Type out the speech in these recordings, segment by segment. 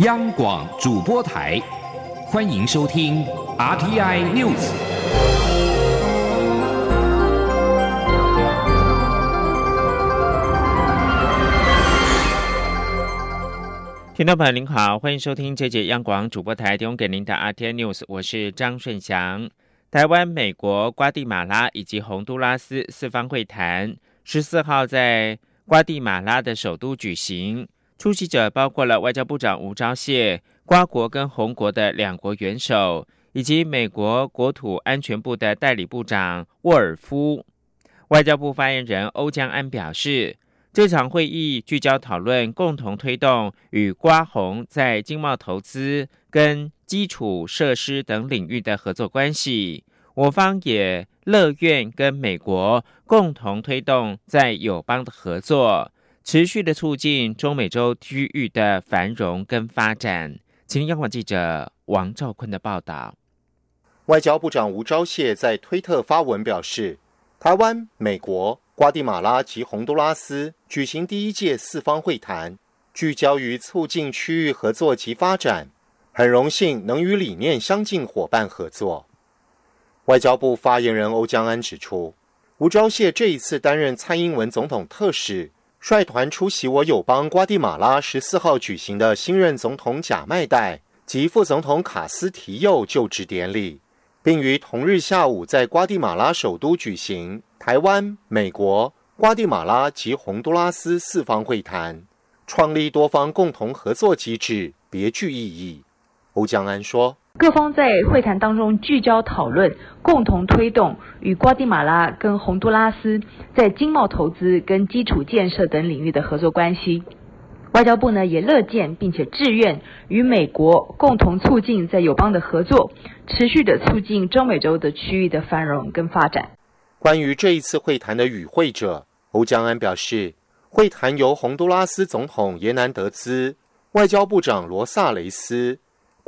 央广主播台，欢迎收听 RTI News。听众朋友您好，欢迎收听这节央广主播台提供给您的 RTI News，我是张顺祥。台湾、美国、瓜地马拉以及洪都拉斯四方会谈十四号在瓜地马拉的首都举行，出席者包括了外交部长吴钊燮、瓜国跟红国的两国元首，以及美国国土安全部的代理部长沃尔夫。外交部发言人欧江安表示。这场会议聚焦讨论共同推动与瓜红在经贸投资跟基础设施等领域的合作关系。我方也乐愿跟美国共同推动在友邦的合作，持续的促进中美洲区域的繁荣跟发展。请央广记者王兆坤的报道。外交部长吴钊燮在推特发文表示，台湾、美国。瓜地马拉及洪都拉斯举行第一届四方会谈，聚焦于促进区域合作及发展。很荣幸能与理念相近伙伴合作。外交部发言人欧江安指出，吴钊燮这一次担任蔡英文总统特使，率团出席我友邦瓜地马拉十四号举行的新任总统贾迈代及副总统卡斯提佑就职典礼，并于同日下午在瓜地马拉首都举行。台湾、美国、瓜地马拉及洪都拉斯四方会谈，创立多方共同合作机制，别具意义。欧江安说：“各方在会谈当中聚焦讨论，共同推动与瓜地马拉跟洪都拉斯在经贸投资跟基础建设等领域的合作关系。外交部呢也乐见并且志愿与美国共同促进在友邦的合作，持续的促进中美洲的区域的繁荣跟发展。”关于这一次会谈的与会者，欧江安表示，会谈由洪都拉斯总统耶南德兹、外交部长罗萨雷斯、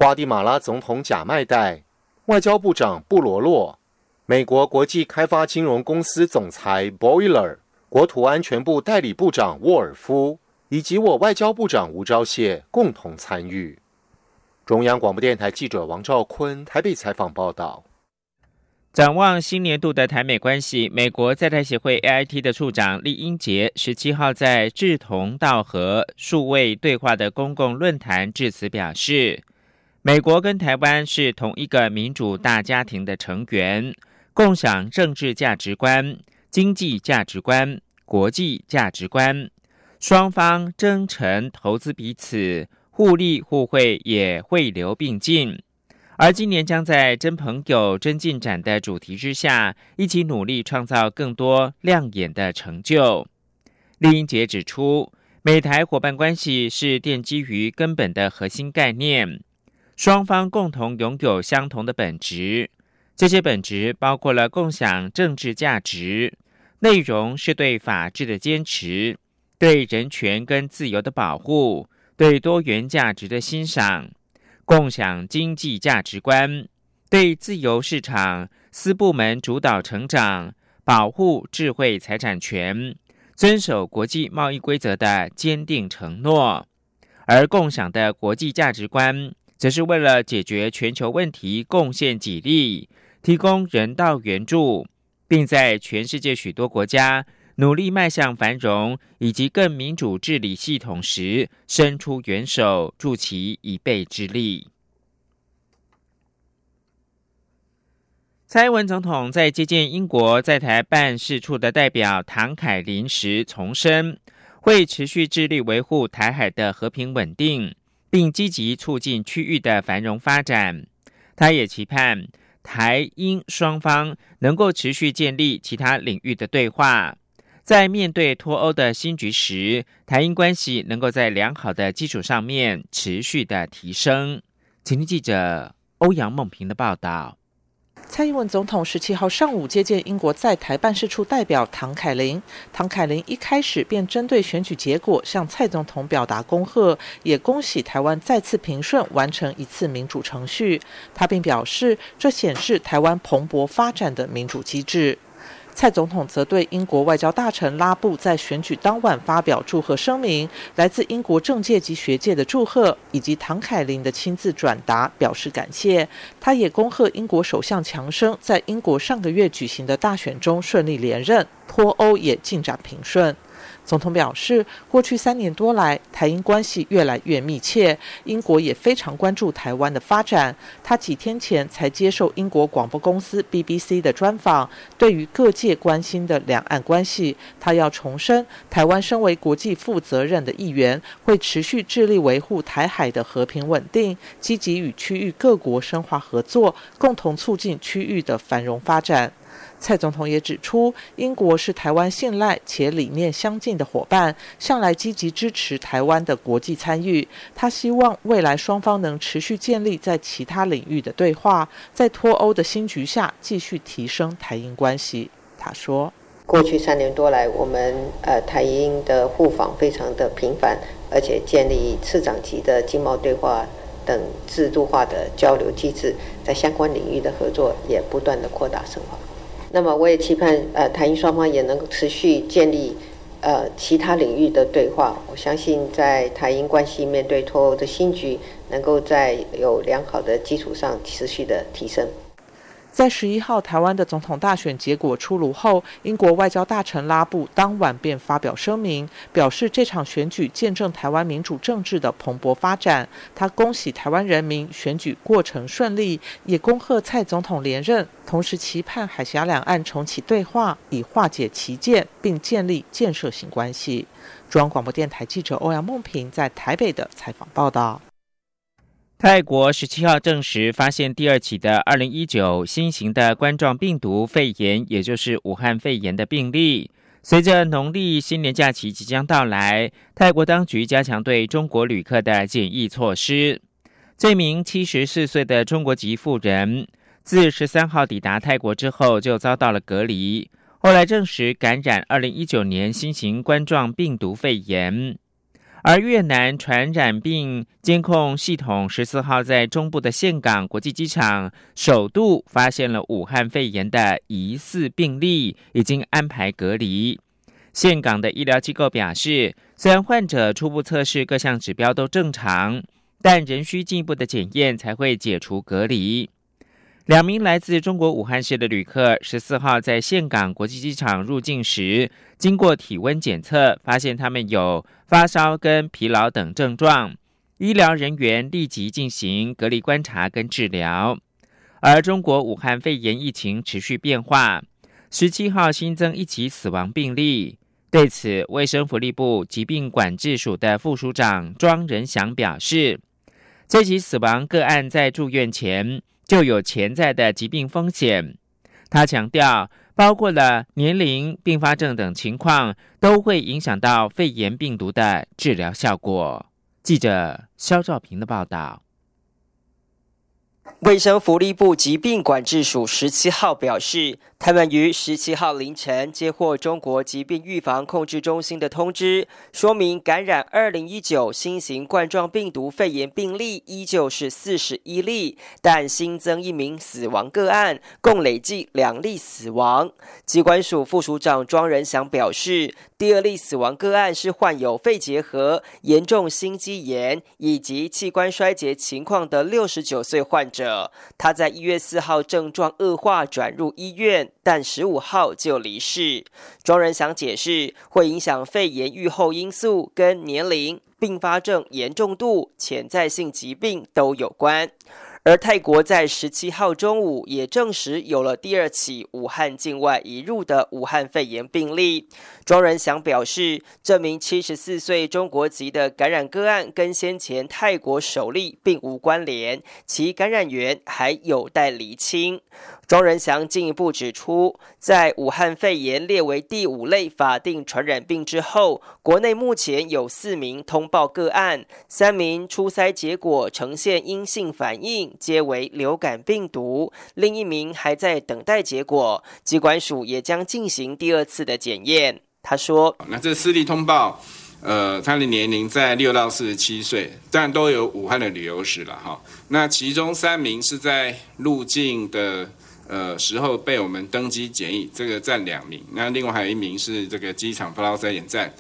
瓜地马拉总统贾迈代、外交部长布罗洛、美国国际开发金融公司总裁 Boiler、国土安全部代理部长沃尔夫以及我外交部长吴钊燮共同参与。中央广播电台记者王兆坤台北采访报道。展望新年度的台美关系，美国在台协会 AIT 的处长厉英杰十七号在志同道合数位对话的公共论坛致辞表示，美国跟台湾是同一个民主大家庭的成员，共享政治价值观、经济价值观、国际价值观，双方真诚投资彼此，互利互惠，也汇流并进。而今年将在“真朋友、真进展”的主题之下，一起努力创造更多亮眼的成就。李英杰指出，美台伙伴关系是奠基于根本的核心概念，双方共同拥有相同的本质。这些本质包括了共享政治价值，内容是对法治的坚持，对人权跟自由的保护，对多元价值的欣赏。共享经济价值观，对自由市场、私部门主导成长、保护智慧财产权、遵守国际贸易规则的坚定承诺；而共享的国际价值观，则是为了解决全球问题贡献己力，提供人道援助，并在全世界许多国家。努力迈向繁荣以及更民主治理系统时，伸出援手，助其一臂之力。蔡英文总统在接见英国在台办事处的代表唐凯琳时，重申会持续致力维护台海的和平稳定，并积极促进区域的繁荣发展。他也期盼台英双方能够持续建立其他领域的对话。在面对脱欧的新局时，台英关系能够在良好的基础上面持续的提升。请听记者欧阳梦平的报道。蔡英文总统十七号上午接见英国在台办事处代表唐凯琳，唐凯琳一开始便针对选举结果向蔡总统表达恭贺，也恭喜台湾再次平顺完成一次民主程序。他并表示，这显示台湾蓬勃发展的民主机制。蔡总统则对英国外交大臣拉布在选举当晚发表祝贺声明，来自英国政界及学界的祝贺，以及唐凯琳的亲自转达表示感谢。他也恭贺英国首相强生在英国上个月举行的大选中顺利连任，脱欧也进展平顺。总统表示，过去三年多来，台英关系越来越密切，英国也非常关注台湾的发展。他几天前才接受英国广播公司 BBC 的专访，对于各界关心的两岸关系，他要重申，台湾身为国际负责任的一员，会持续致力维护台海的和平稳定，积极与区域各国深化合作，共同促进区域的繁荣发展。蔡总统也指出，英国是台湾信赖且理念相近的伙伴，向来积极支持台湾的国际参与。他希望未来双方能持续建立在其他领域的对话，在脱欧的新局下继续提升台英关系。他说：“过去三年多来，我们呃台英的互访非常的频繁，而且建立次长级的经贸对话等制度化的交流机制，在相关领域的合作也不断的扩大深化。”那么我也期盼，呃，台英双方也能够持续建立，呃，其他领域的对话。我相信，在台英关系面对脱欧的新局，能够在有良好的基础上持续的提升。在十一号台湾的总统大选结果出炉后，英国外交大臣拉布当晚便发表声明，表示这场选举见证台湾民主政治的蓬勃发展。他恭喜台湾人民选举过程顺利，也恭贺蔡总统连任，同时期盼海峡两岸重启对话，以化解歧见，并建立建设性关系。中央广播电台记者欧阳梦平在台北的采访报道。泰国十七号证实发现第二起的二零一九新型的冠状病毒肺炎，也就是武汉肺炎的病例。随着农历新年假期即将到来，泰国当局加强对中国旅客的检疫措施。这名七十四岁的中国籍妇人，自十三号抵达泰国之后就遭到了隔离，后来证实感染二零一九年新型冠状病毒肺炎。而越南传染病监控系统十四号在中部的岘港国际机场首度发现了武汉肺炎的疑似病例，已经安排隔离。岘港的医疗机构表示，虽然患者初步测试各项指标都正常，但仍需进一步的检验才会解除隔离。两名来自中国武汉市的旅客十四号在岘港国际机场入境时，经过体温检测，发现他们有发烧跟疲劳等症状，医疗人员立即进行隔离观察跟治疗。而中国武汉肺炎疫情持续变化，十七号新增一起死亡病例。对此，卫生福利部疾病管制署的副署长庄仁祥表示，这起死亡个案在住院前。就有潜在的疾病风险。他强调，包括了年龄、并发症等情况，都会影响到肺炎病毒的治疗效果。记者肖兆平的报道。卫生福利部疾病管制署十七号表示。他们于十七号凌晨接获中国疾病预防控制中心的通知，说明感染二零一九新型冠状病毒肺炎病例依旧是四十一例，但新增一名死亡个案，共累计两例死亡。机关署副署长庄仁祥表示，第二例死亡个案是患有肺结核、严重心肌炎以及器官衰竭情况的六十九岁患者，他在一月四号症状恶化转入医院。但十五号就离世。庄仁祥解释，会影响肺炎预后因素跟年龄、并发症严重度、潜在性疾病都有关。而泰国在十七号中午也证实有了第二起武汉境外移入的武汉肺炎病例。庄仁祥表示，这名七十四岁中国籍的感染个案跟先前泰国首例并无关联，其感染源还有待厘清。庄仁祥进一步指出，在武汉肺炎列为第五类法定传染病之后，国内目前有四名通报个案，三名初筛结果呈现阴性反应，皆为流感病毒；另一名还在等待结果，机关署也将进行第二次的检验。他说：“那这四例通报，呃，他的年龄在六到四十七岁，但都有武汉的旅游史了哈。那其中三名是在入境的。”呃时候被我们登机检疫，这个占两名。那另外还有一名是这个机场不劳筛检站，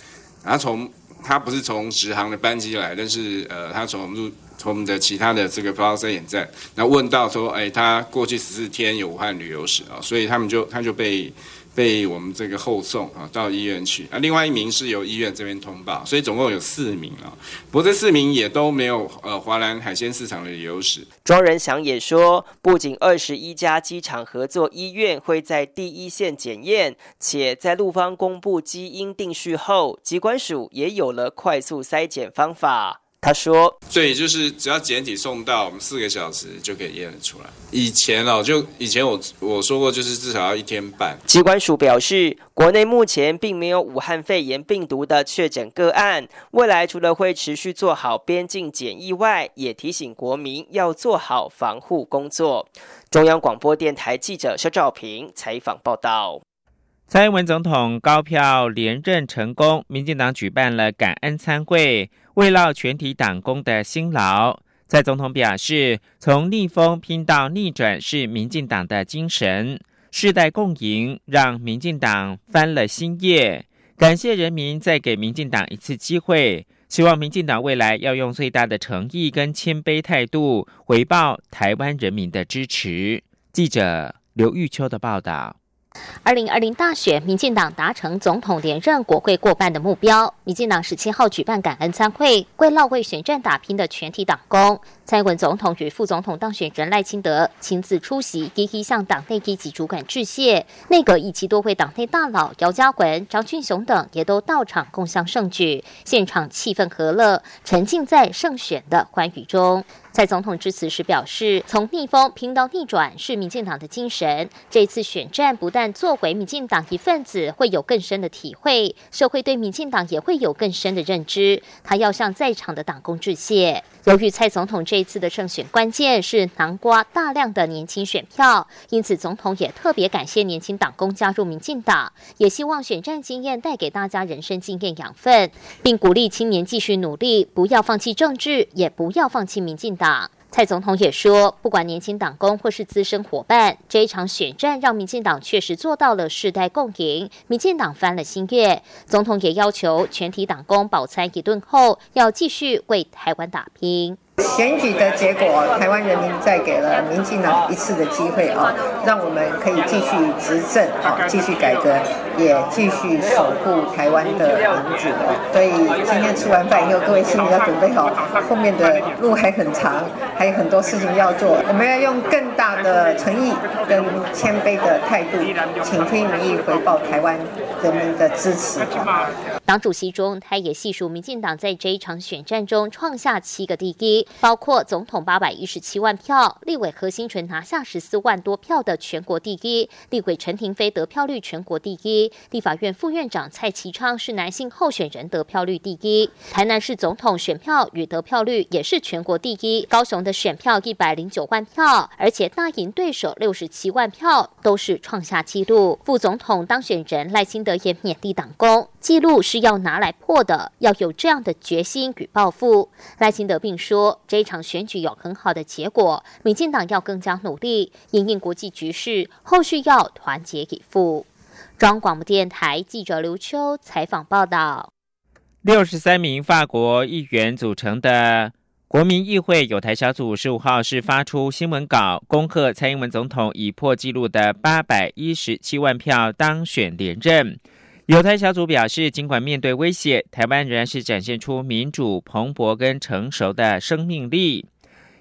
他从他不是从直航的班机来，但是呃他从入我们的其他的这个不劳筛检站，那问到说，哎，他过去十四天有武汉旅游史啊，所以他们就他就被。被我们这个后送啊到医院去啊，另外一名是由医院这边通报，所以总共有四名啊。不过这四名也都没有呃华南海鲜市场的旅游史。庄仁祥也说，不仅二十一家机场合作医院会在第一线检验，且在陆方公布基因定序后，机关署也有了快速筛检方法。他说：“对，就是只要检体送到，我们四个小时就可以验得出来。以前哦，就以前我我说过，就是至少要一天半。”机关署表示，国内目前并没有武汉肺炎病毒的确诊个案。未来除了会持续做好边境检疫外，也提醒国民要做好防护工作。中央广播电台记者肖照平采访报道。蔡英文总统高票连任成功，民进党举办了感恩参会。慰劳全体党工的辛劳，蔡总统表示，从逆风拼到逆转是民进党的精神，世代共赢，让民进党翻了新页。感谢人民再给民进党一次机会，希望民进党未来要用最大的诚意跟谦卑态度回报台湾人民的支持。记者刘玉秋的报道。二零二零大选，民进党达成总统连任、国会过半的目标。民进党十七号举办感恩参会，为绕位选战打拼的全体党工。蔡文总统与副总统当选人赖清德亲自出席，一一向党内一级主管致谢。内阁以及多位党内大佬姚嘉文、张俊雄等也都到场共襄盛举，现场气氛和乐，沉浸在胜选的欢愉中。蔡总统致辞时表示：“从逆风拼到逆转是民进党的精神。这次选战不但作为民进党一份子会有更深的体会，社会对民进党也会有更深的认知。他要向在场的党工致谢。由于蔡总统这一次的胜选关键是南瓜大量的年轻选票，因此总统也特别感谢年轻党工加入民进党，也希望选战经验带给大家人生经验养分，并鼓励青年继续努力，不要放弃政治，也不要放弃民进党。”蔡总统也说，不管年轻党工或是资深伙伴，这一场选战让民进党确实做到了世代共赢，民进党翻了新月。总统也要求全体党工饱餐一顿后，要继续为台湾打拼。选举的结果，台湾人民再给了民进党一次的机会啊，让我们可以继续执政啊，继续改革，也继续守护台湾的民主。所以今天吃完饭以后，各位心里要准备好，后面的路还很长，还有很多事情要做。我们要用更大的诚意跟谦卑的态度，请听民意，回报台湾人民的支持。党主席中，他也细数民进党在这一场选战中创下七个第一。包括总统八百一十七万票，立委何新纯拿下十四万多票的全国第一，立委陈廷飞得票率全国第一，立法院副院长蔡其昌是男性候选人得票率第一，台南市总统选票与得票率也是全国第一，高雄的选票一百零九万票，而且大赢对手六十七万票，都是创下纪录。副总统当选人赖清德也勉励党工，记录是要拿来破的，要有这样的决心与抱负。赖清德并说。这一场选举有很好的结果，民进党要更加努力，应应国际局势，后续要团结以赴。中央广播电台记者刘秋采访报道。六十三名法国议员组成的国民议会有台小组十五号是发出新闻稿，恭贺蔡英文总统以破纪录的八百一十七万票当选连任。有台小组表示，尽管面对威胁，台湾仍然是展现出民主蓬勃跟成熟的生命力。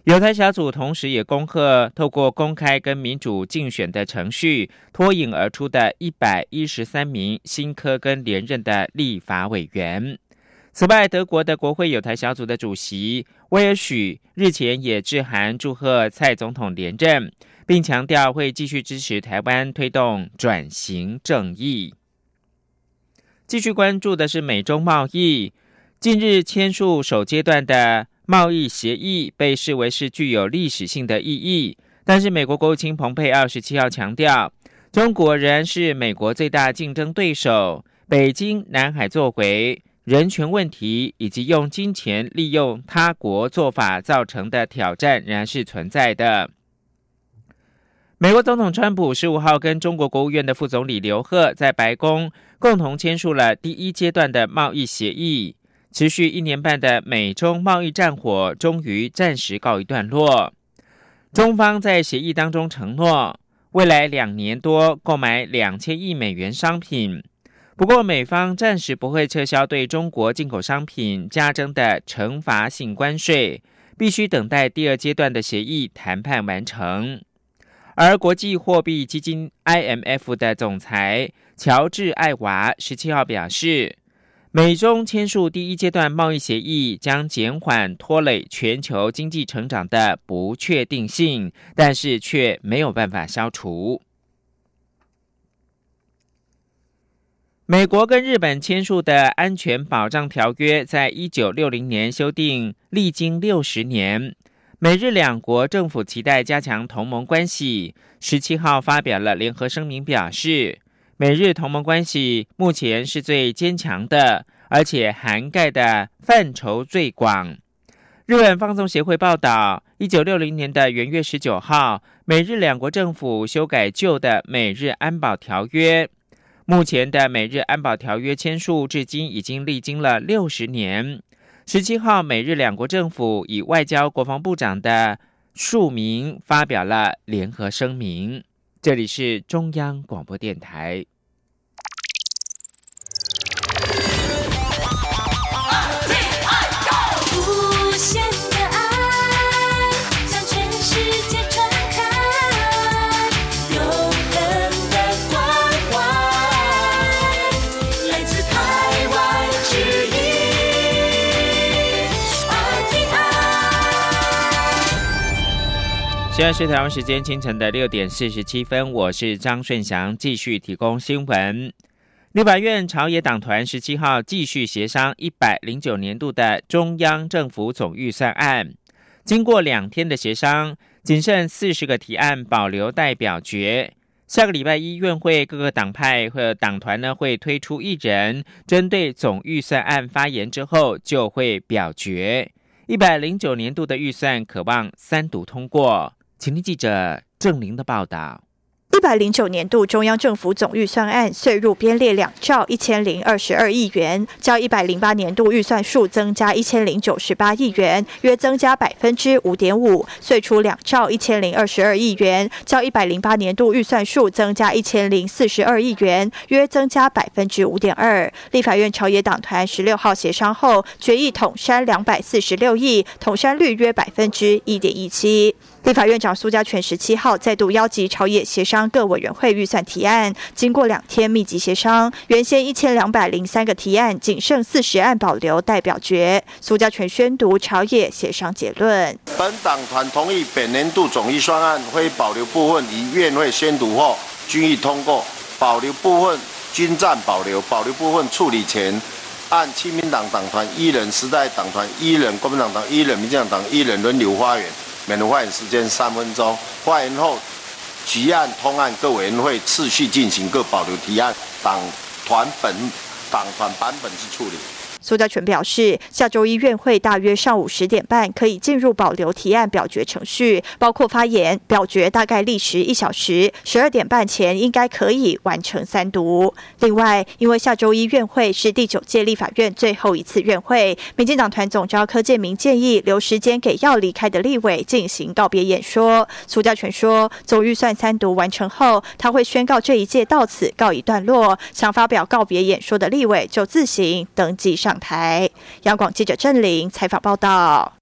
有台小组同时也恭贺透过公开跟民主竞选的程序脱颖而出的一百一十三名新科跟连任的立法委员。此外，德国的国会有台小组的主席威尔许日前也致函祝贺蔡总统连任，并强调会继续支持台湾推动转型正义。继续关注的是美中贸易。近日签署首阶段的贸易协议被视为是具有历史性的意义，但是美国国务卿蓬佩奥十七号强调，中国仍然是美国最大竞争对手。北京南海作为人权问题以及用金钱利用他国做法造成的挑战仍然是存在的。美国总统川普十五号跟中国国务院的副总理刘鹤在白宫共同签署了第一阶段的贸易协议，持续一年半的美中贸易战火终于暂时告一段落。中方在协议当中承诺，未来两年多购买两千亿美元商品。不过，美方暂时不会撤销对中国进口商品加征的惩罚性关税，必须等待第二阶段的协议谈判完成。而国际货币基金 IMF 的总裁乔治·艾娃十七号表示。美中签署第一阶段贸易协议，将减缓拖累全球经济成长的不确定性，但是却没有办法消除。美国跟日本签署的安全保障条约，在一九六零年修订，历经六十年，美日两国政府期待加强同盟关系。十七号发表了联合声明，表示。美日同盟关系目前是最坚强的，而且涵盖的范畴最广。日本放送协会报道，一九六零年的元月十九号，美日两国政府修改旧的美日安保条约。目前的美日安保条约签署至今已经历经了六十年。十七号，美日两国政府以外交国防部长的署名发表了联合声明。这里是中央广播电台。现在是台湾时间清晨的六点四十七分，我是张顺祥，继续提供新闻。立法院朝野党团十七号继续协商一百零九年度的中央政府总预算案，经过两天的协商，仅剩四十个提案保留待表决。下个礼拜一院会各个党派和党团呢会推出一人针对总预算案发言之后就会表决。一百零九年度的预算渴望三读通过。请听记者郑玲的报道。一百零九年度中央政府总预算案税入编列两兆一千零二十二亿元，较一百零八年度预算数增加一千零九十八亿元，约增加百分之五点五；税出两兆一千零二十二亿元，较一百零八年度预算数增加一千零四十二亿元，约增加百分之五点二。立法院朝野党团十六号协商后，决议统删两百四十六亿，统删率约百分之一点一七。立法院长苏家全十七号再度邀集朝野协商各委员会预算提案，经过两天密集协商，原先一千两百零三个提案，仅剩四十案保留待表决。苏家全宣读朝野协商结论：本党团同意本年度总预算案会保留部分，于院会宣读后均已通过；保留部分均暂保留，保留部分处理前按亲民党党团一人、时代党团一人、国民党党一人、民进党党一人轮流发言。免发言时间三分钟。发言后，提案、通案各委员会次序进行，各保留提案党团本党团版本之处理。苏家全表示，下周一院会大约上午十点半可以进入保留提案表决程序，包括发言、表决，大概历时一小时。十二点半前应该可以完成三读。另外，因为下周一院会是第九届立法院最后一次院会，民进党团总召柯建明建议留时间给要离开的立委进行告别演说。苏家全说，总预算三读完成后，他会宣告这一届到此告一段落。想发表告别演说的立委就自行登记上。台央广记者郑玲采访报道：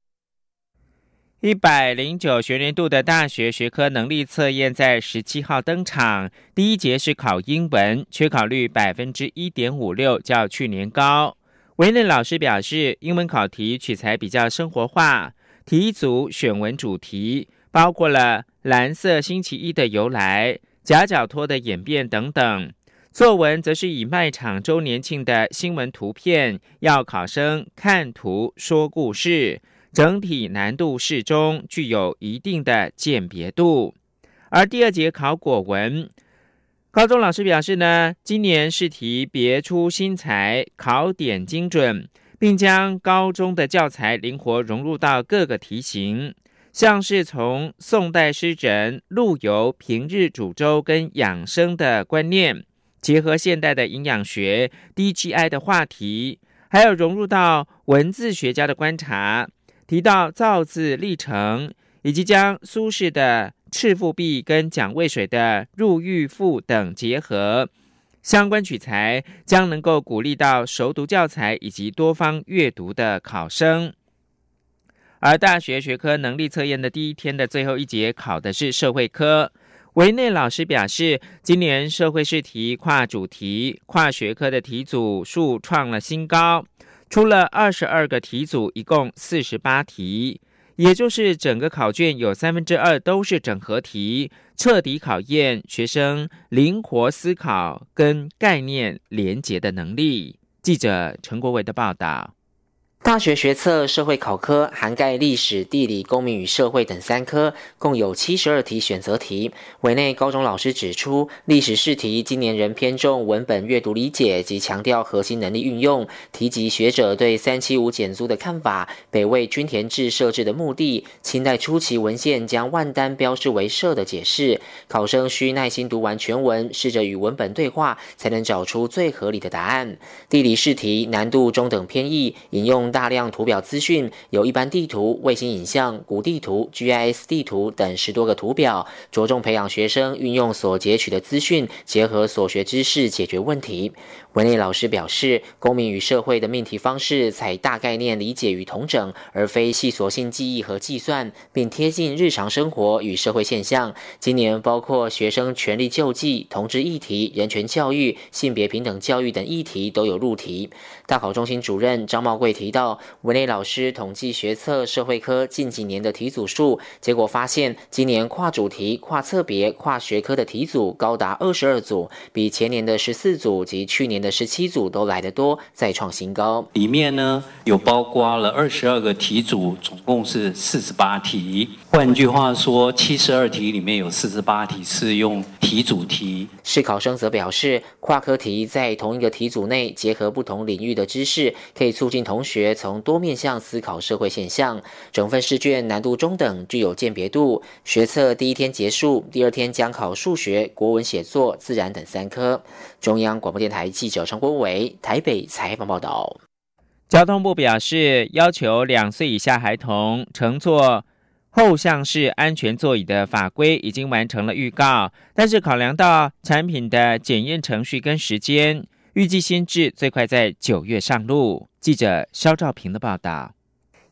一百零九学年度的大学学科能力测验在十七号登场，第一节是考英文，缺考率百分之一点五六，较去年高。维内老师表示，英文考题取材比较生活化，题组选文主题包括了蓝色星期一的由来、夹角托的演变等等。作文则是以卖场周年庆的新闻图片，要考生看图说故事，整体难度适中，具有一定的鉴别度。而第二节考国文，高中老师表示呢，今年试题别出心裁，考点精准，并将高中的教材灵活融入到各个题型。像是从宋代诗人、陆游平日煮粥跟养生的观念，结合现代的营养学、DGI 的话题，还有融入到文字学家的观察，提到造字历程，以及将苏轼的《赤腹壁》跟蒋渭水的《入狱赋》等结合，相关取材将能够鼓励到熟读教材以及多方阅读的考生。而大学学科能力测验的第一天的最后一节考的是社会科，维内老师表示，今年社会试题跨主题、跨学科的题组数创了新高，出了二十二个题组，一共四十八题，也就是整个考卷有三分之二都是整合题，彻底考验学生灵活思考跟概念连结的能力。记者陈国伟的报道。大学学测社会考科涵盖历史、地理、公民与社会等三科，共有七十二题选择题。委内高中老师指出，历史试题今年仍偏重文本阅读理解及强调核心能力运用，提及学者对三七五减租的看法、北魏均田制设置的目的、清代初期文献将万丹标示为社的解释。考生需耐心读完全文，试着与文本对话，才能找出最合理的答案。地理试题难度中等偏易，引用。大量图表资讯，有一般地图、卫星影像、古地图、GIS 地图等十多个图表，着重培养学生运用所截取的资讯，结合所学知识解决问题。文内老师表示，公民与社会的命题方式采大概念理解与统整，而非细琐性记忆和计算，并贴近日常生活与社会现象。今年包括学生权利救济、同志议题、人权教育、性别平等教育等议题都有入题。大考中心主任张茂贵提到，文内老师统计学测社会科近几年的题组数，结果发现今年跨主题、跨侧别、跨学科的题组高达二十二组，比前年的十四组及去年。的十七组都来得多，再创新高。里面呢有包括了二十二个题组，总共是四十八题。换句话说，七十二题里面有四十八题是用题组题。试考生则表示，跨科题在同一个题组内结合不同领域的知识，可以促进同学从多面向思考社会现象。整份试卷难度中等，具有鉴别度。学测第一天结束，第二天将考数学、国文写作、自然等三科。中央广播电台记。记者陈国伟台北采访报道。交通部表示，要求两岁以下孩童乘坐后向式安全座椅的法规已经完成了预告，但是考量到产品的检验程序跟时间，预计新制最快在九月上路。记者肖兆平的报道。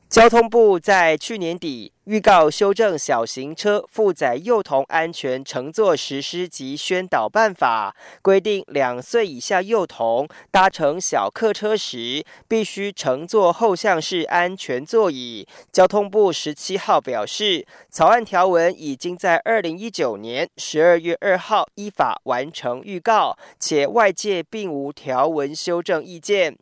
交通部在去年底预告修正小型车负载幼童安全乘坐实施及宣导办法，规定两岁以下幼童搭乘小客车时，必须乘坐后向式安全座椅。交通部十七号表示，草案条文已经在二零一九年十二月二号依法完成预告，且外界并无条文修正意见。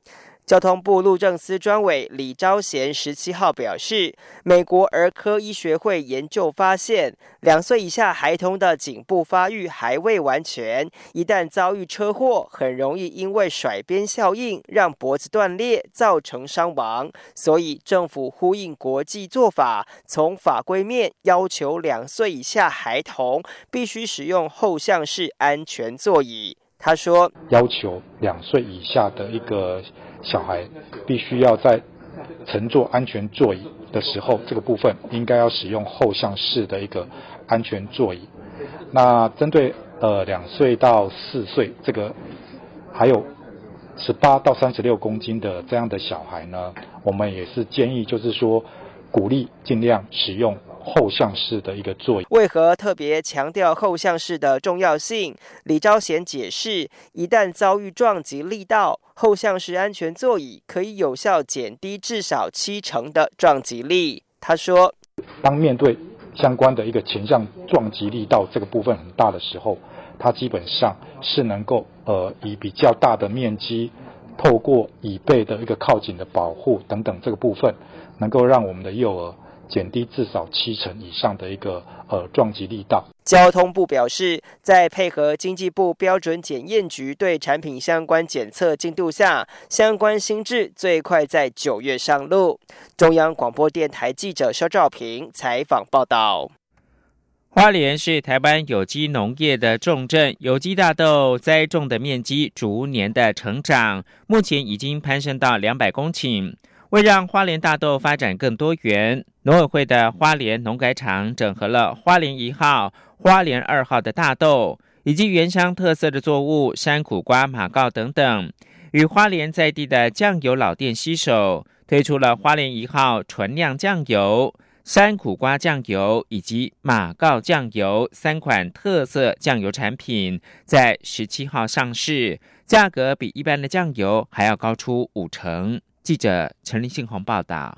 交通部路政司专委李昭贤十七号表示，美国儿科医学会研究发现，两岁以下孩童的颈部发育还未完全，一旦遭遇车祸，很容易因为甩鞭效应让脖子断裂，造成伤亡。所以政府呼应国际做法，从法规面要求两岁以下孩童必须使用后向式安全座椅。他说，要求两岁以下的一个。小孩必须要在乘坐安全座椅的时候，这个部分应该要使用后向式的一个安全座椅。那针对呃两岁到四岁这个，还有十八到三十六公斤的这样的小孩呢，我们也是建议就是说鼓励尽量使用。后向式的一个座椅，为何特别强调后向式的重要性？李昭贤解释，一旦遭遇撞击力道，后向式安全座椅可以有效减低至少七成的撞击力。他说，当面对相关的一个前向撞击力道这个部分很大的时候，它基本上是能够呃以比较大的面积，透过椅背的一个靠紧的保护等等这个部分，能够让我们的幼儿。减低至少七成以上的一个呃撞击力道。交通部表示，在配合经济部标准检验局对产品相关检测进度下，相关新制最快在九月上路。中央广播电台记者肖兆平采访报道。花莲是台湾有机农业的重镇，有机大豆栽种的面积逐年的成长，目前已经攀升到两百公顷。为让花莲大豆发展更多元，农委会的花莲农改场整合了花莲一号、花莲二号的大豆，以及原乡特色的作物山苦瓜、马告等等，与花莲在地的酱油老店携手，推出了花莲一号纯酿酱油。山苦瓜酱油以及马告酱油三款特色酱油产品在十七号上市，价格比一般的酱油还要高出五成。记者陈立信宏报道。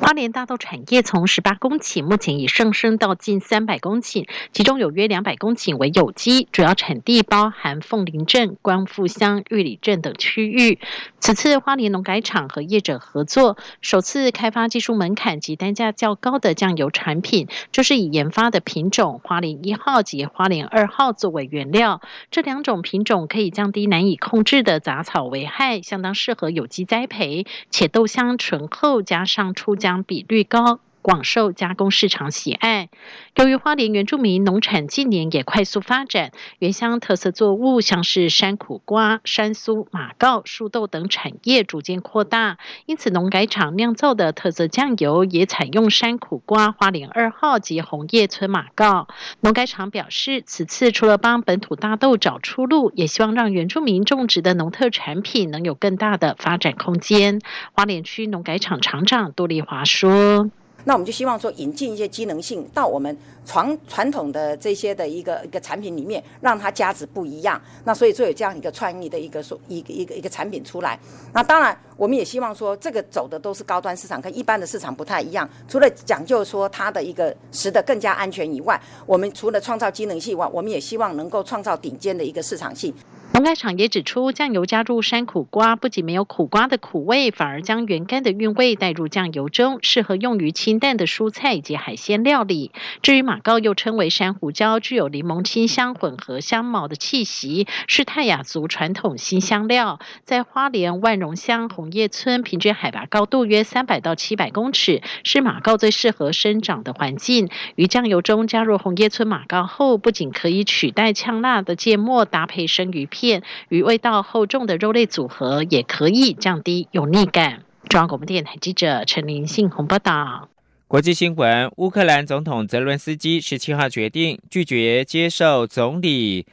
花莲大豆产业从十八公顷，目前已上升到近三百公顷，其中有约两百公顷为有机，主要产地包含凤林镇、光复乡、玉里镇等区域。此次花莲农改场和业者合作，首次开发技术门槛及单价较高的酱油产品，就是以研发的品种花莲一号及花莲二号作为原料。这两种品种可以降低难以控制的杂草危害，相当适合有机栽培，且豆香醇厚，加上出浆。比率高。广受加工市场喜爱。由于花莲原住民农产近年也快速发展，原乡特色作物像是山苦瓜、山苏、马告、树豆等产业逐渐扩大，因此农改场酿造的特色酱油也采用山苦瓜、花莲二号及红叶村马告。农改场表示，此次除了帮本土大豆找出路，也希望让原住民种植的农特产品能有更大的发展空间。花莲区农改场厂长杜丽华说。那我们就希望说引进一些机能性到我们传传统的这些的一个一个产品里面，让它价值不一样。那所以就有这样一个创意的一个说一个一个一个产品出来。那当然，我们也希望说这个走的都是高端市场，跟一般的市场不太一样。除了讲究说它的一个食的更加安全以外，我们除了创造机能性以外，我们也希望能够创造顶尖的一个市场性。农改厂也指出，酱油加入山苦瓜，不仅没有苦瓜的苦味，反而将原干的韵味带入酱油中，适合用于清淡的蔬菜以及海鲜料理。至于马告，又称为山胡椒，具有柠檬清香混合香茅的气息，是泰雅族传统新香料。在花莲万荣乡红叶村，平均海拔高度约三百到七百公尺，是马告最适合生长的环境。于酱油中加入红叶村马告后，不仅可以取代呛辣的芥末，搭配生鱼片。与味道厚重的肉类组合，也可以降低油腻感。中央广播电台记者陈林信鸿报道。国际新闻：乌克兰总统泽伦斯基十七号决定拒绝接受总理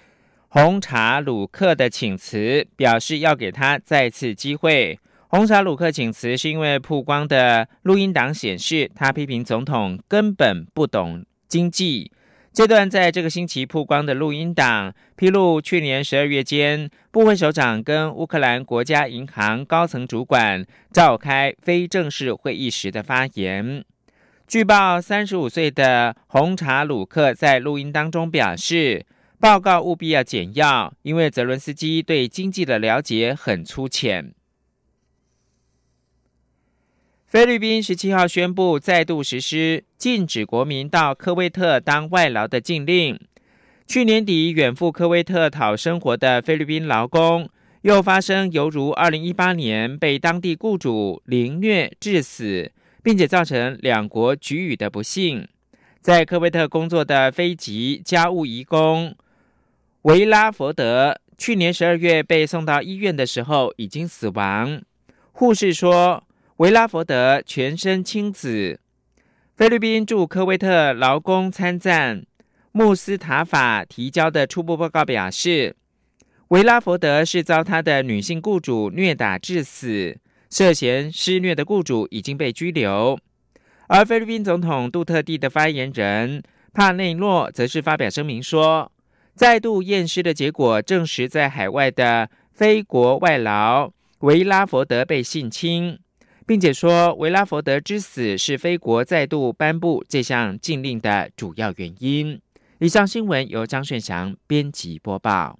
红茶鲁克的请辞，表示要给他再次机会。红茶鲁克请辞是因为曝光的录音档显示，他批评总统根本不懂经济。这段在这个星期曝光的录音档披露，去年十二月间，部分首长跟乌克兰国家银行高层主管召开非正式会议时的发言。据报，三十五岁的红查鲁克在录音当中表示，报告务必要简要，因为泽伦斯基对经济的了解很粗浅。菲律宾十七号宣布再度实施禁止国民到科威特当外劳的禁令。去年底远赴科威特讨生活的菲律宾劳工，又发生犹如二零一八年被当地雇主凌虐致死，并且造成两国局语的不幸。在科威特工作的非籍家务移工维拉佛德，去年十二月被送到医院的时候已经死亡。护士说。维拉佛德全身青紫。菲律宾驻科威特劳工参赞穆斯塔法提交的初步报告表示，维拉佛德是遭他的女性雇主虐打致死，涉嫌施虐的雇主已经被拘留。而菲律宾总统杜特地的发言人帕内洛则是发表声明说，再度验尸的结果证实，在海外的非国外劳维拉佛德被性侵。并且说，维拉佛德之死是菲国再度颁布这项禁令的主要原因。以上新闻由张顺祥编辑播报。